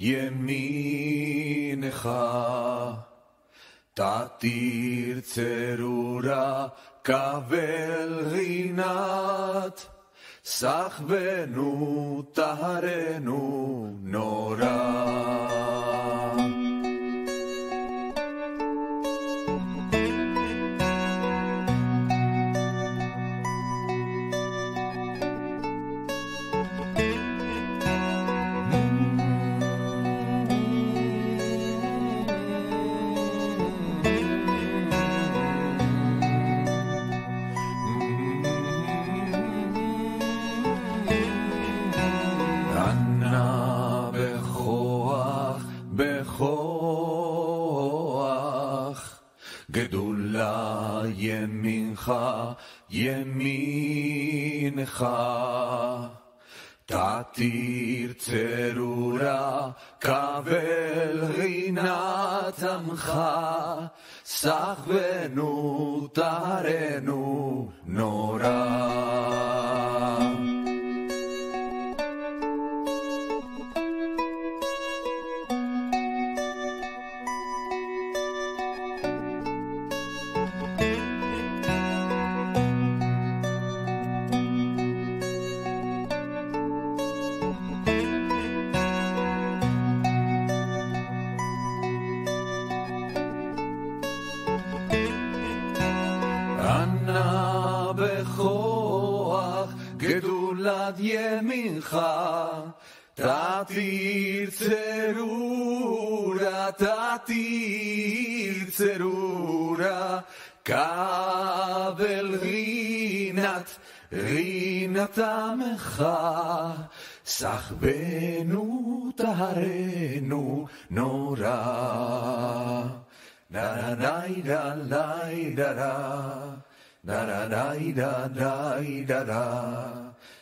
ימינך. תתיר צרורה, קבל רינת, סחבנו, טהרנו, נורא. ימינך, ימינך. תתיר צרורה, קבל רינת עמך, סחבנו, טהרנו, נורא. גדולת ימינך, תתיר צרורה, תתיר צרורה, כבל רינת, רינת עמך, סחבנו, טהרנו, נורא. Da da da da da da da da da da da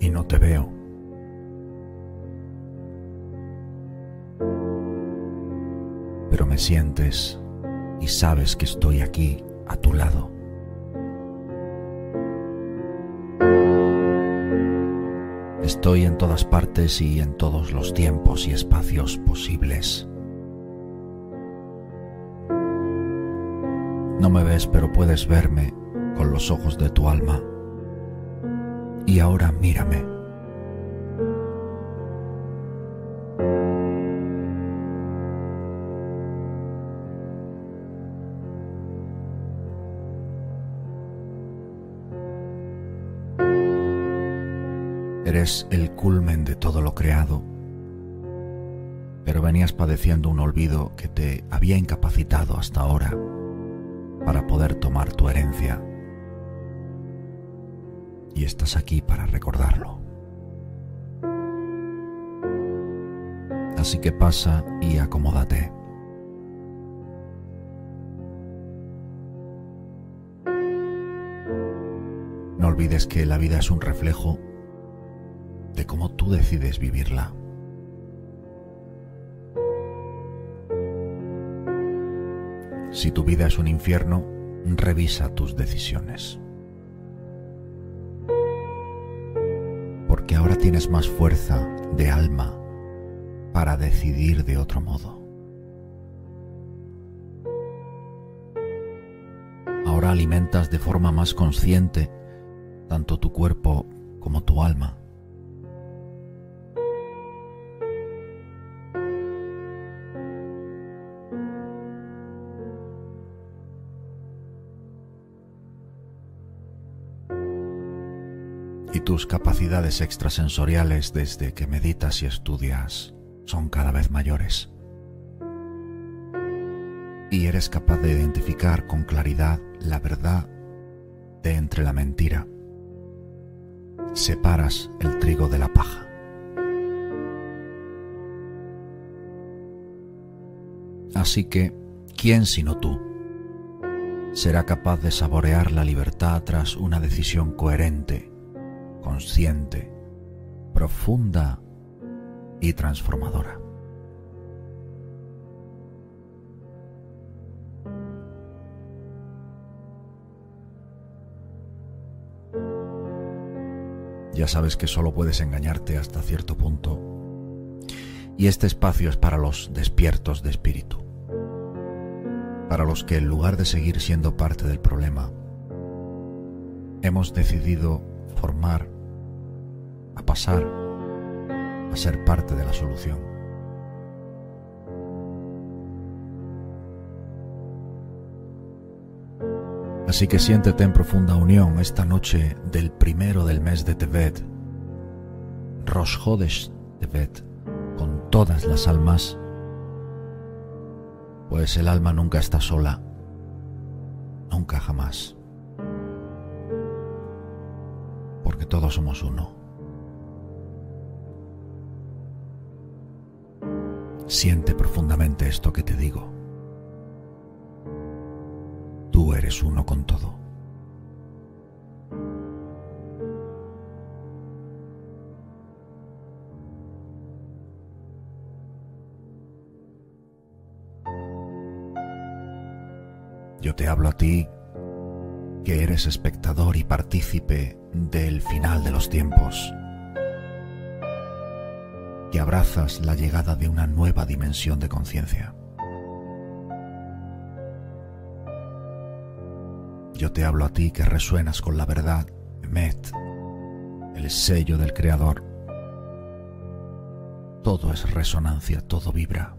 y no te veo. Pero me sientes y sabes que estoy aquí a tu lado. Estoy en todas partes y en todos los tiempos y espacios posibles. No me ves, pero puedes verme con los ojos de tu alma. Y ahora mírame. Eres el culmen de todo lo creado, pero venías padeciendo un olvido que te había incapacitado hasta ahora para poder tomar tu herencia. Y estás aquí para recordarlo. Así que pasa y acomódate. No olvides que la vida es un reflejo de cómo tú decides vivirla. Si tu vida es un infierno, revisa tus decisiones. Porque ahora tienes más fuerza de alma para decidir de otro modo. Ahora alimentas de forma más consciente tanto tu cuerpo como tu alma. Tus capacidades extrasensoriales desde que meditas y estudias son cada vez mayores. Y eres capaz de identificar con claridad la verdad de entre la mentira. Separas el trigo de la paja. Así que, ¿quién sino tú será capaz de saborear la libertad tras una decisión coherente consciente, profunda y transformadora. Ya sabes que solo puedes engañarte hasta cierto punto. Y este espacio es para los despiertos de espíritu. Para los que en lugar de seguir siendo parte del problema, hemos decidido formar pasar a ser parte de la solución. Así que siéntete en profunda unión esta noche del primero del mes de Tevet, Rosh Hodesh Tevet, con todas las almas, pues el alma nunca está sola, nunca jamás, porque todos somos uno. Siente profundamente esto que te digo. Tú eres uno con todo. Yo te hablo a ti que eres espectador y partícipe del final de los tiempos que abrazas la llegada de una nueva dimensión de conciencia. Yo te hablo a ti que resuenas con la verdad, Met, el sello del Creador. Todo es resonancia, todo vibra.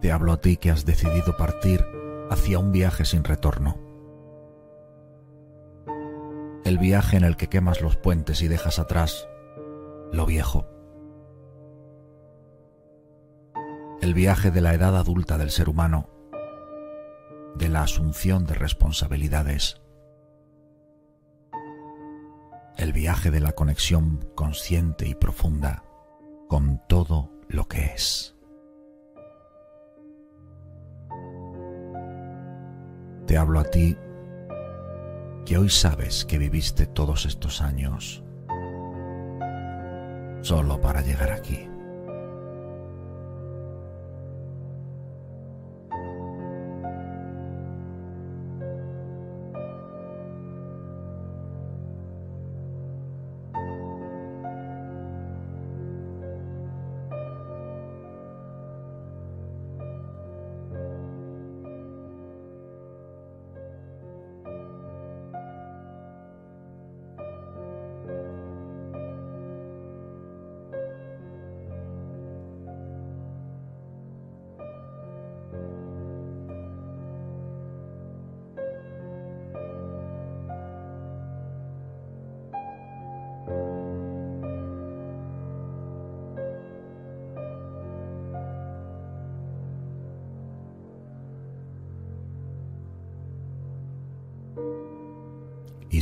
Te hablo a ti que has decidido partir hacia un viaje sin retorno. El viaje en el que quemas los puentes y dejas atrás lo viejo. El viaje de la edad adulta del ser humano, de la asunción de responsabilidades, el viaje de la conexión consciente y profunda con todo lo que es. Te hablo a ti que hoy sabes que viviste todos estos años solo para llegar aquí.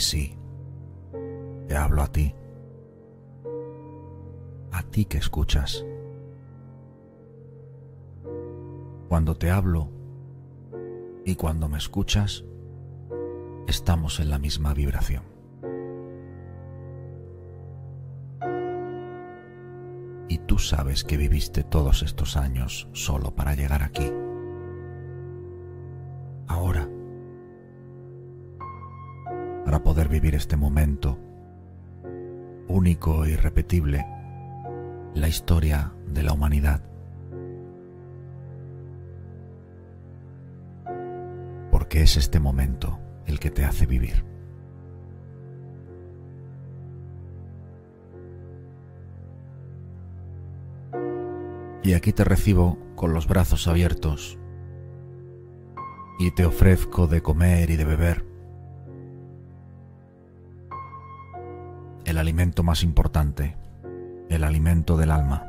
Sí, te hablo a ti, a ti que escuchas. Cuando te hablo y cuando me escuchas, estamos en la misma vibración. Y tú sabes que viviste todos estos años solo para llegar aquí. Poder vivir este momento único e irrepetible, la historia de la humanidad. Porque es este momento el que te hace vivir. Y aquí te recibo con los brazos abiertos y te ofrezco de comer y de beber el alimento más importante, el alimento del alma.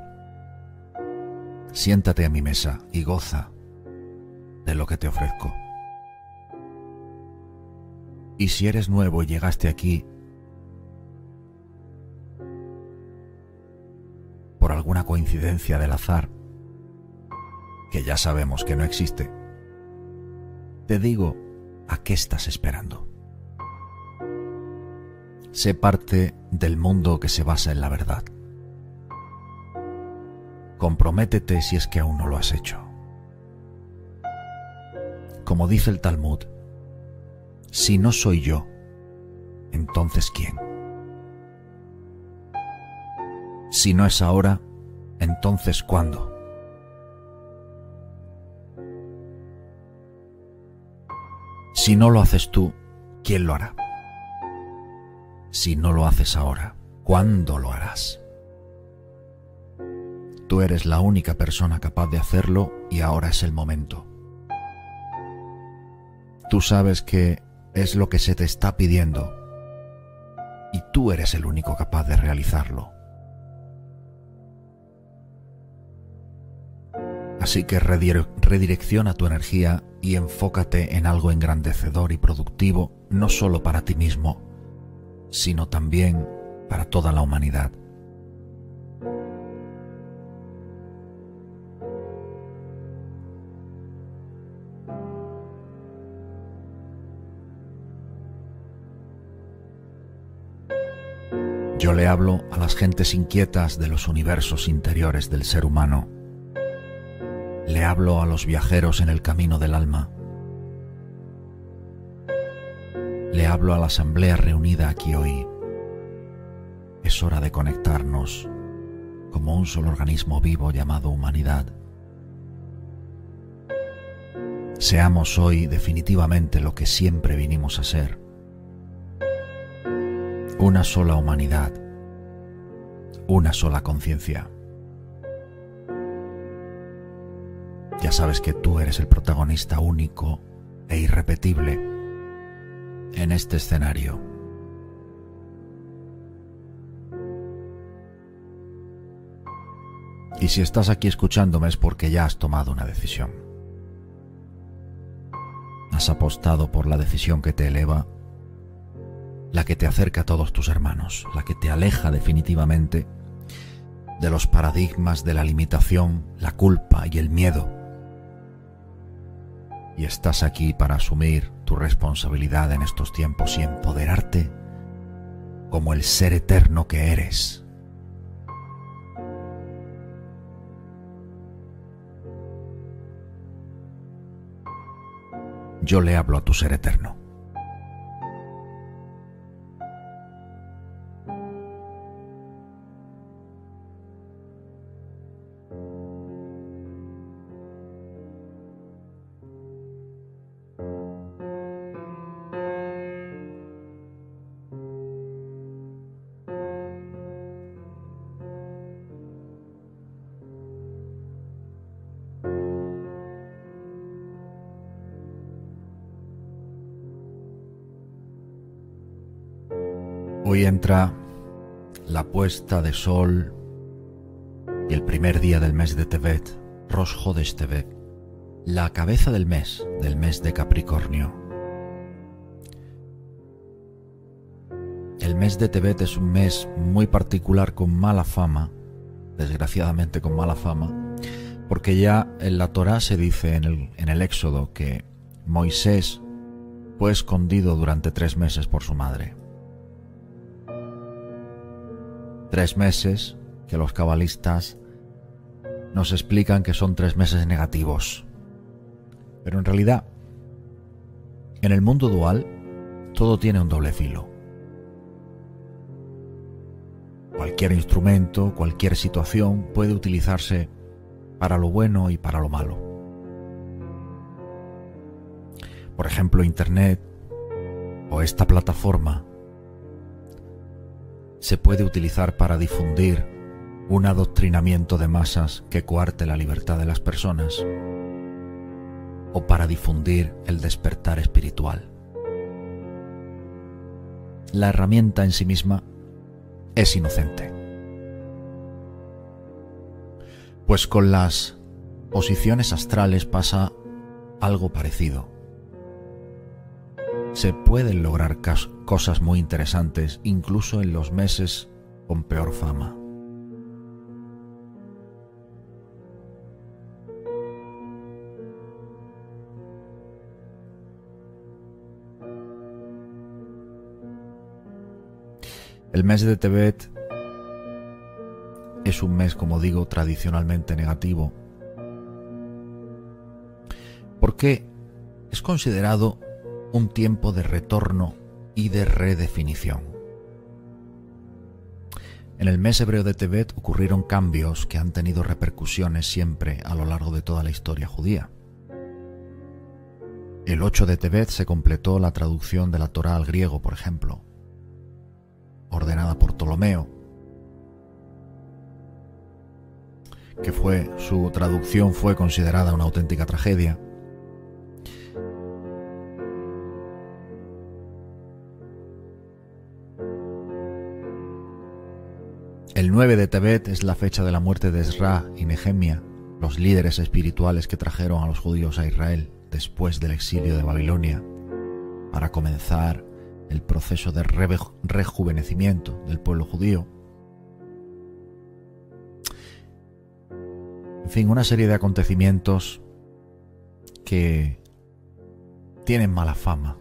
Siéntate a mi mesa y goza de lo que te ofrezco. Y si eres nuevo y llegaste aquí por alguna coincidencia del azar, que ya sabemos que no existe, te digo, ¿a qué estás esperando? Sé parte del mundo que se basa en la verdad. Comprométete si es que aún no lo has hecho. Como dice el Talmud, si no soy yo, entonces ¿quién? Si no es ahora, entonces ¿cuándo? Si no lo haces tú, ¿quién lo hará? Si no lo haces ahora, ¿cuándo lo harás? Tú eres la única persona capaz de hacerlo y ahora es el momento. Tú sabes que es lo que se te está pidiendo y tú eres el único capaz de realizarlo. Así que redirecciona tu energía y enfócate en algo engrandecedor y productivo, no solo para ti mismo, sino también para toda la humanidad. Yo le hablo a las gentes inquietas de los universos interiores del ser humano. Le hablo a los viajeros en el camino del alma Le hablo a la asamblea reunida aquí hoy. Es hora de conectarnos como un solo organismo vivo llamado humanidad. Seamos hoy definitivamente lo que siempre vinimos a ser. Una sola humanidad, una sola conciencia. Ya sabes que tú eres el protagonista único e irrepetible en este escenario. Y si estás aquí escuchándome es porque ya has tomado una decisión. Has apostado por la decisión que te eleva, la que te acerca a todos tus hermanos, la que te aleja definitivamente de los paradigmas de la limitación, la culpa y el miedo. Y estás aquí para asumir tu responsabilidad en estos tiempos y empoderarte como el ser eterno que eres. Yo le hablo a tu ser eterno. Hoy entra la puesta de sol y el primer día del mes de Tebet, Rosh Hodesh Tebet, la cabeza del mes, del mes de Capricornio. El mes de Tebet es un mes muy particular con mala fama, desgraciadamente con mala fama, porque ya en la Torá se dice en el Éxodo que Moisés fue escondido durante tres meses por su madre. Tres meses que los cabalistas nos explican que son tres meses negativos. Pero en realidad, en el mundo dual, todo tiene un doble filo. Cualquier instrumento, cualquier situación puede utilizarse para lo bueno y para lo malo. Por ejemplo, Internet o esta plataforma se puede utilizar para difundir un adoctrinamiento de masas que coarte la libertad de las personas o para difundir el despertar espiritual. La herramienta en sí misma es inocente. Pues con las posiciones astrales pasa algo parecido se pueden lograr cosas muy interesantes incluso en los meses con peor fama. El mes de Tebet es un mes, como digo, tradicionalmente negativo, porque es considerado un tiempo de retorno y de redefinición. En el mes hebreo de Tebet ocurrieron cambios que han tenido repercusiones siempre a lo largo de toda la historia judía. El 8 de Tebet se completó la traducción de la Torá al griego, por ejemplo, ordenada por Ptolomeo, que fue su traducción fue considerada una auténtica tragedia. 9 de Tebet es la fecha de la muerte de Esra y Nehemia, los líderes espirituales que trajeron a los judíos a Israel después del exilio de Babilonia, para comenzar el proceso de rejuvenecimiento del pueblo judío. En fin, una serie de acontecimientos que tienen mala fama,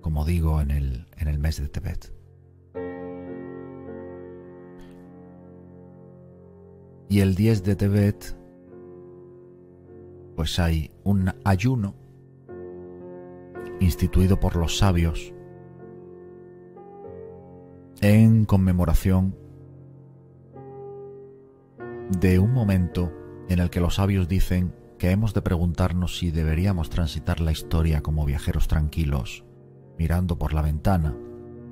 como digo, en el, en el mes de Tebet. Y el 10 de Tebet, pues hay un ayuno instituido por los sabios en conmemoración de un momento en el que los sabios dicen que hemos de preguntarnos si deberíamos transitar la historia como viajeros tranquilos, mirando por la ventana,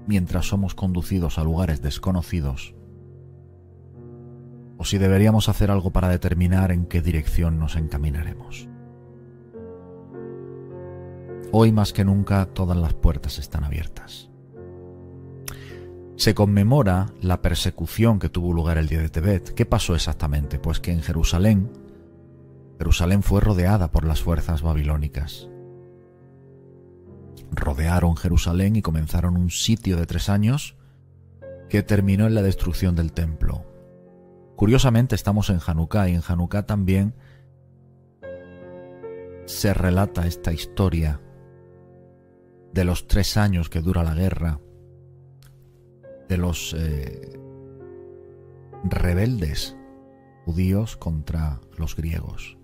mientras somos conducidos a lugares desconocidos o si deberíamos hacer algo para determinar en qué dirección nos encaminaremos. Hoy más que nunca todas las puertas están abiertas. Se conmemora la persecución que tuvo lugar el día de Tebet. ¿Qué pasó exactamente? Pues que en Jerusalén, Jerusalén fue rodeada por las fuerzas babilónicas. Rodearon Jerusalén y comenzaron un sitio de tres años que terminó en la destrucción del templo, Curiosamente estamos en Hanukkah y en Hanukkah también se relata esta historia de los tres años que dura la guerra, de los eh, rebeldes judíos contra los griegos.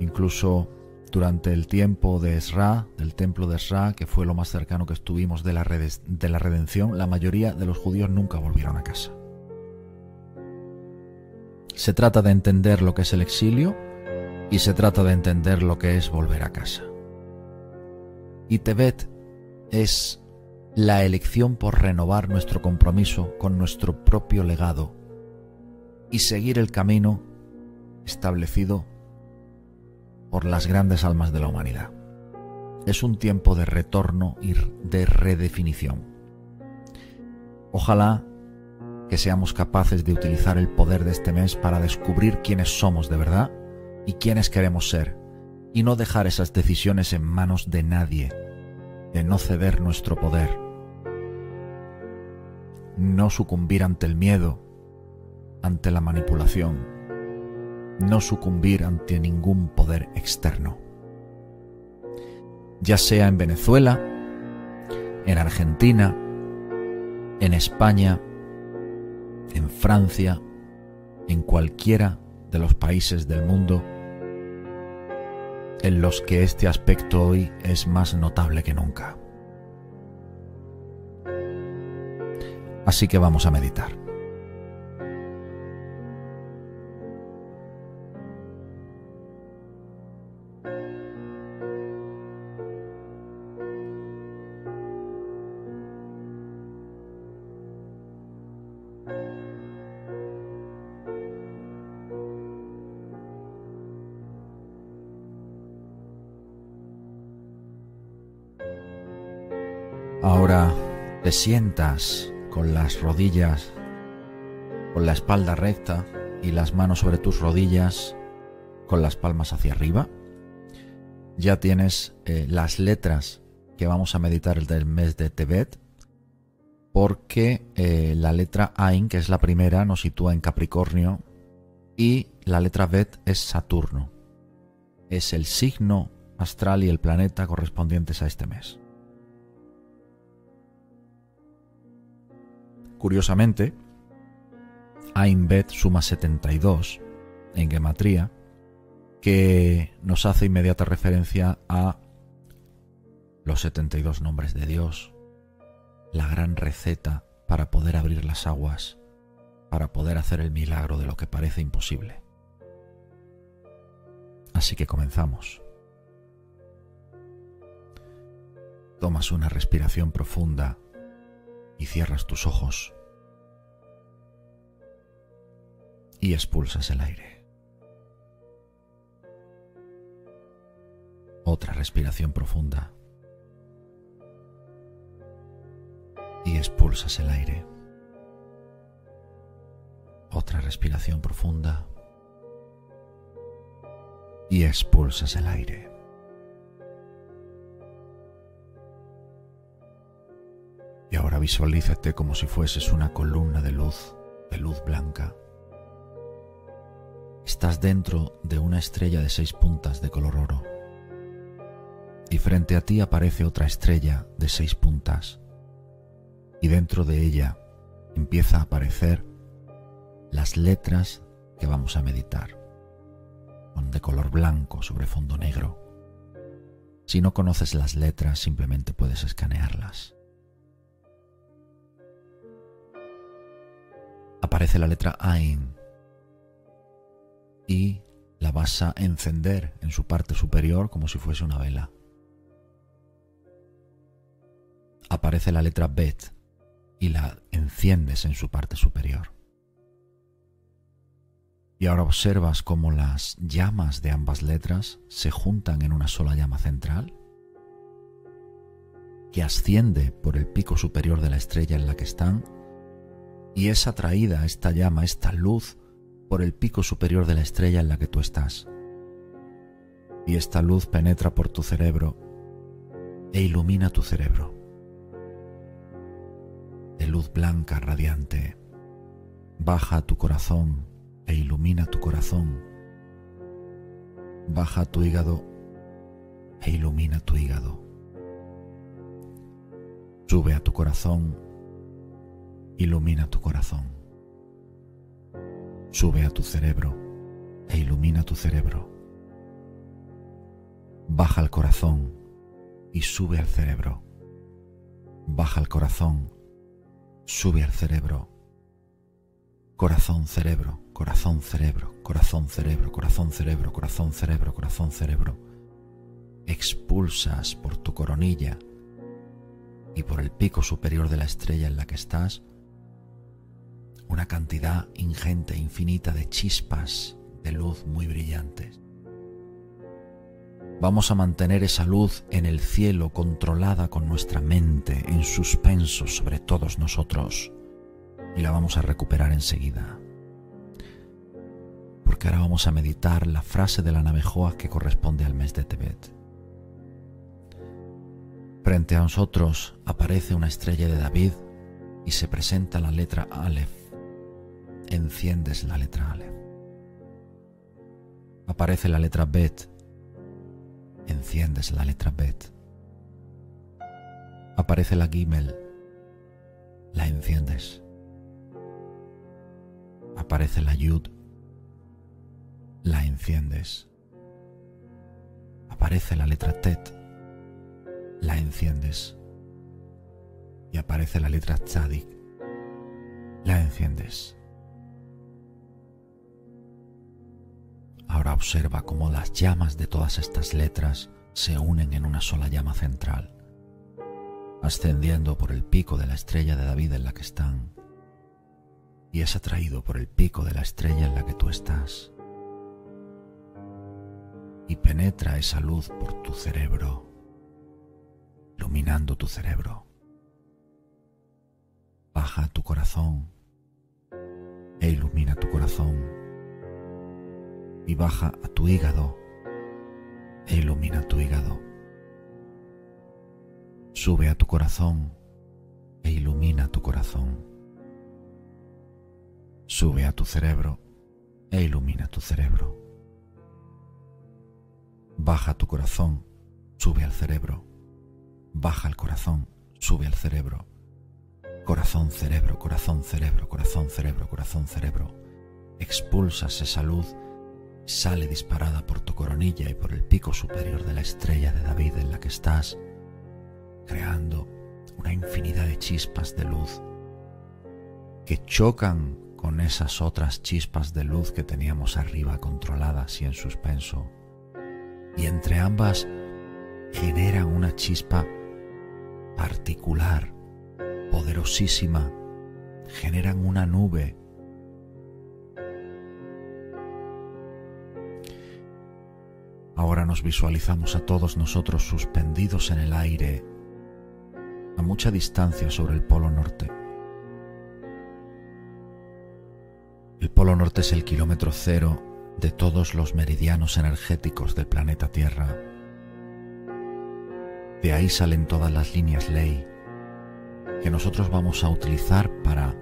Incluso durante el tiempo de Esra, del templo de Esra, que fue lo más cercano que estuvimos de la, de la redención, la mayoría de los judíos nunca volvieron a casa. Se trata de entender lo que es el exilio y se trata de entender lo que es volver a casa. Y Tebet es la elección por renovar nuestro compromiso con nuestro propio legado y seguir el camino establecido por las grandes almas de la humanidad. Es un tiempo de retorno y de redefinición. Ojalá que seamos capaces de utilizar el poder de este mes para descubrir quiénes somos de verdad y quiénes queremos ser, y no dejar esas decisiones en manos de nadie, de no ceder nuestro poder, no sucumbir ante el miedo, ante la manipulación, no sucumbir ante ningún poder externo. Ya sea en Venezuela, en Argentina, en España, en Francia, en cualquiera de los países del mundo en los que este aspecto hoy es más notable que nunca. Así que vamos a meditar. Sientas con las rodillas, con la espalda recta y las manos sobre tus rodillas, con las palmas hacia arriba. Ya tienes eh, las letras que vamos a meditar el del mes de Tebet, porque eh, la letra Ain, que es la primera, nos sitúa en Capricornio y la letra Bet es Saturno. Es el signo astral y el planeta correspondientes a este mes. Curiosamente, Ainbet suma 72 en gematría, que nos hace inmediata referencia a los 72 nombres de Dios, la gran receta para poder abrir las aguas, para poder hacer el milagro de lo que parece imposible. Así que comenzamos. Tomas una respiración profunda y cierras tus ojos y expulsas el aire. Otra respiración profunda y expulsas el aire. Otra respiración profunda y expulsas el aire. Y ahora visualízate como si fueses una columna de luz, de luz blanca. Estás dentro de una estrella de seis puntas de color oro. Y frente a ti aparece otra estrella de seis puntas. Y dentro de ella empieza a aparecer las letras que vamos a meditar, de color blanco sobre fondo negro. Si no conoces las letras, simplemente puedes escanearlas. Aparece la letra Ain y la vas a encender en su parte superior como si fuese una vela. Aparece la letra Bet y la enciendes en su parte superior. Y ahora observas cómo las llamas de ambas letras se juntan en una sola llama central que asciende por el pico superior de la estrella en la que están y es atraída esta llama, esta luz, por el pico superior de la estrella en la que tú estás. Y esta luz penetra por tu cerebro e ilumina tu cerebro. De luz blanca radiante, baja a tu corazón e ilumina tu corazón. baja a tu hígado e ilumina tu hígado. Sube a tu corazón, ilumina tu corazón. Sube a tu cerebro e ilumina tu cerebro. Baja al corazón y sube al cerebro. Baja al corazón, sube al cerebro. Corazón, cerebro, corazón, cerebro, corazón, cerebro, corazón, cerebro, corazón, cerebro, corazón, cerebro. Expulsas por tu coronilla y por el pico superior de la estrella en la que estás una cantidad ingente, infinita de chispas de luz muy brillantes. Vamos a mantener esa luz en el cielo controlada con nuestra mente en suspenso sobre todos nosotros y la vamos a recuperar enseguida. Porque ahora vamos a meditar la frase de la Navejoa que corresponde al mes de Tebet. Frente a nosotros aparece una estrella de David y se presenta la letra Aleph. Enciendes la letra Aleph. Aparece la letra Bet. Enciendes la letra Bet. Aparece la Gimel. La enciendes. Aparece la Yud. La enciendes. Aparece la letra Tet. La enciendes. Y aparece la letra Tzadik. La enciendes. Ahora observa cómo las llamas de todas estas letras se unen en una sola llama central, ascendiendo por el pico de la estrella de David en la que están, y es atraído por el pico de la estrella en la que tú estás, y penetra esa luz por tu cerebro, iluminando tu cerebro. Baja tu corazón e ilumina tu corazón y baja a tu hígado e ilumina tu hígado. Sube a tu corazón e ilumina tu corazón. Sube a tu cerebro e ilumina tu cerebro. Baja tu corazón, sube al cerebro. Baja el corazón, sube al cerebro. Corazón, cerebro, corazón, cerebro, corazón, cerebro, corazón, cerebro. Expulsas esa luz sale disparada por tu coronilla y por el pico superior de la estrella de David en la que estás, creando una infinidad de chispas de luz que chocan con esas otras chispas de luz que teníamos arriba controladas y en suspenso. Y entre ambas generan una chispa particular, poderosísima, generan una nube Ahora nos visualizamos a todos nosotros suspendidos en el aire a mucha distancia sobre el Polo Norte. El Polo Norte es el kilómetro cero de todos los meridianos energéticos del planeta Tierra. De ahí salen todas las líneas ley que nosotros vamos a utilizar para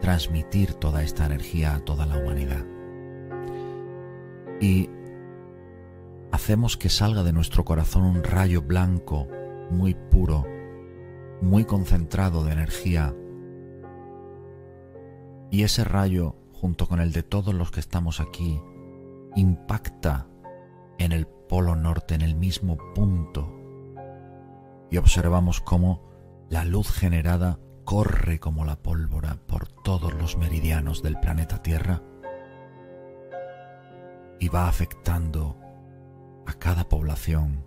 transmitir toda esta energía a toda la humanidad. Y hacemos que salga de nuestro corazón un rayo blanco, muy puro, muy concentrado de energía. Y ese rayo, junto con el de todos los que estamos aquí, impacta en el polo norte, en el mismo punto. Y observamos cómo la luz generada corre como la pólvora por todos los meridianos del planeta Tierra y va afectando a cada población,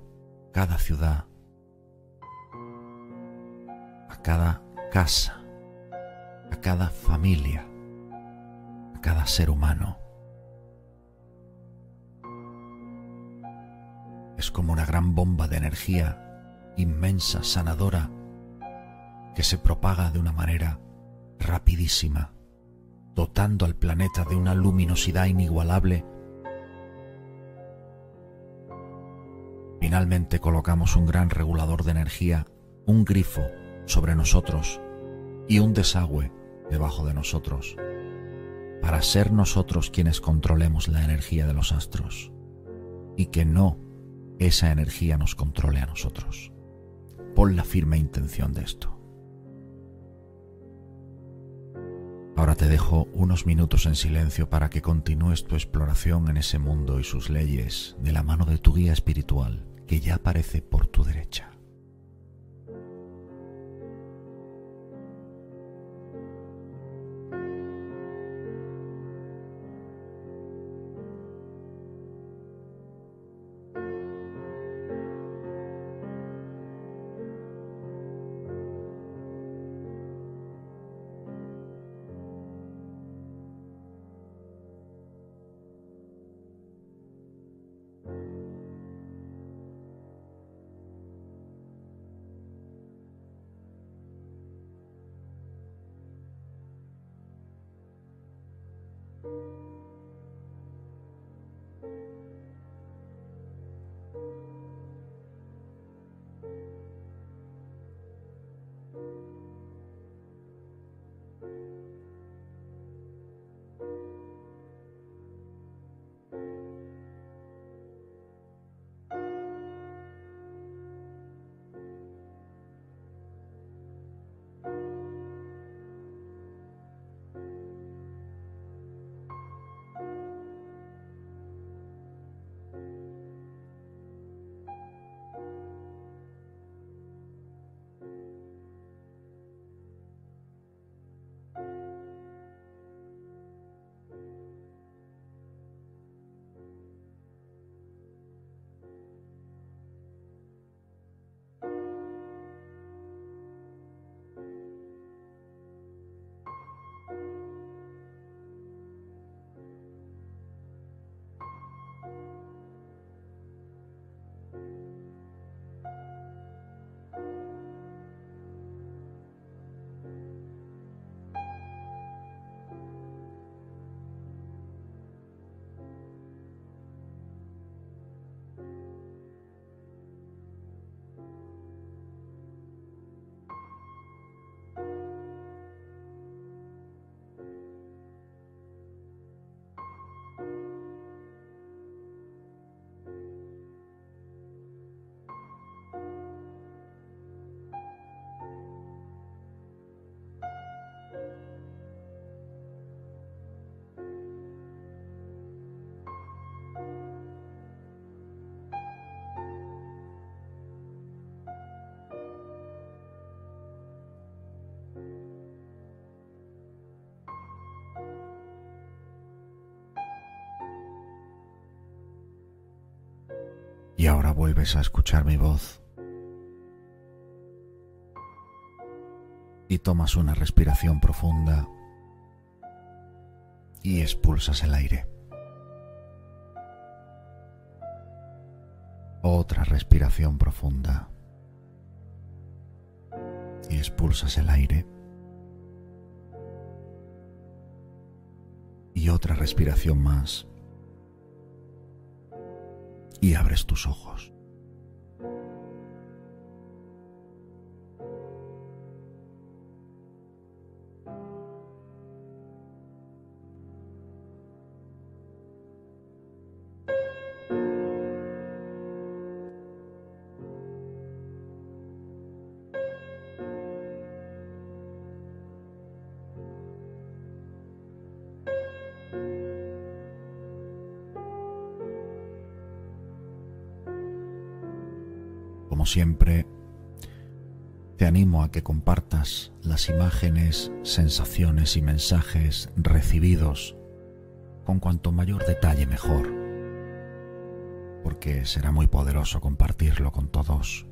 cada ciudad, a cada casa, a cada familia, a cada ser humano. Es como una gran bomba de energía inmensa, sanadora, que se propaga de una manera rapidísima, dotando al planeta de una luminosidad inigualable Finalmente colocamos un gran regulador de energía, un grifo sobre nosotros y un desagüe debajo de nosotros, para ser nosotros quienes controlemos la energía de los astros. y que no esa energía nos controle a nosotros. Pon la firme intención de esto. Ahora te dejo unos minutos en silencio para que continúes tu exploración en ese mundo y sus leyes de la mano de tu guía espiritual que ya aparece por tu derecha. Ahora vuelves a escuchar mi voz. Y tomas una respiración profunda y expulsas el aire. Otra respiración profunda y expulsas el aire. Y otra respiración más y abres tus ojos. Siempre, te animo a que compartas las imágenes, sensaciones y mensajes recibidos con cuanto mayor detalle mejor, porque será muy poderoso compartirlo con todos.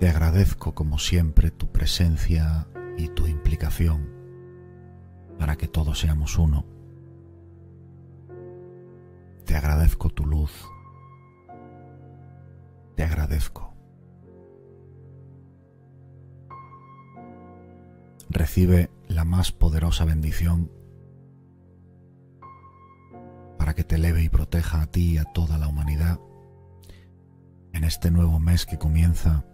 Te agradezco como siempre tu presencia y tu implicación para que todos seamos uno. Te agradezco tu luz te agradezco. Recibe la más poderosa bendición para que te eleve y proteja a ti y a toda la humanidad en este nuevo mes que comienza,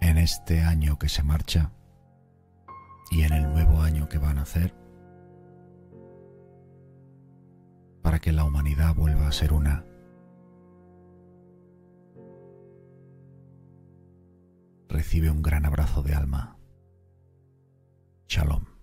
en este año que se marcha y en el nuevo año que va a nacer. para que la humanidad vuelva a ser una. Recibe un gran abrazo de alma. Shalom.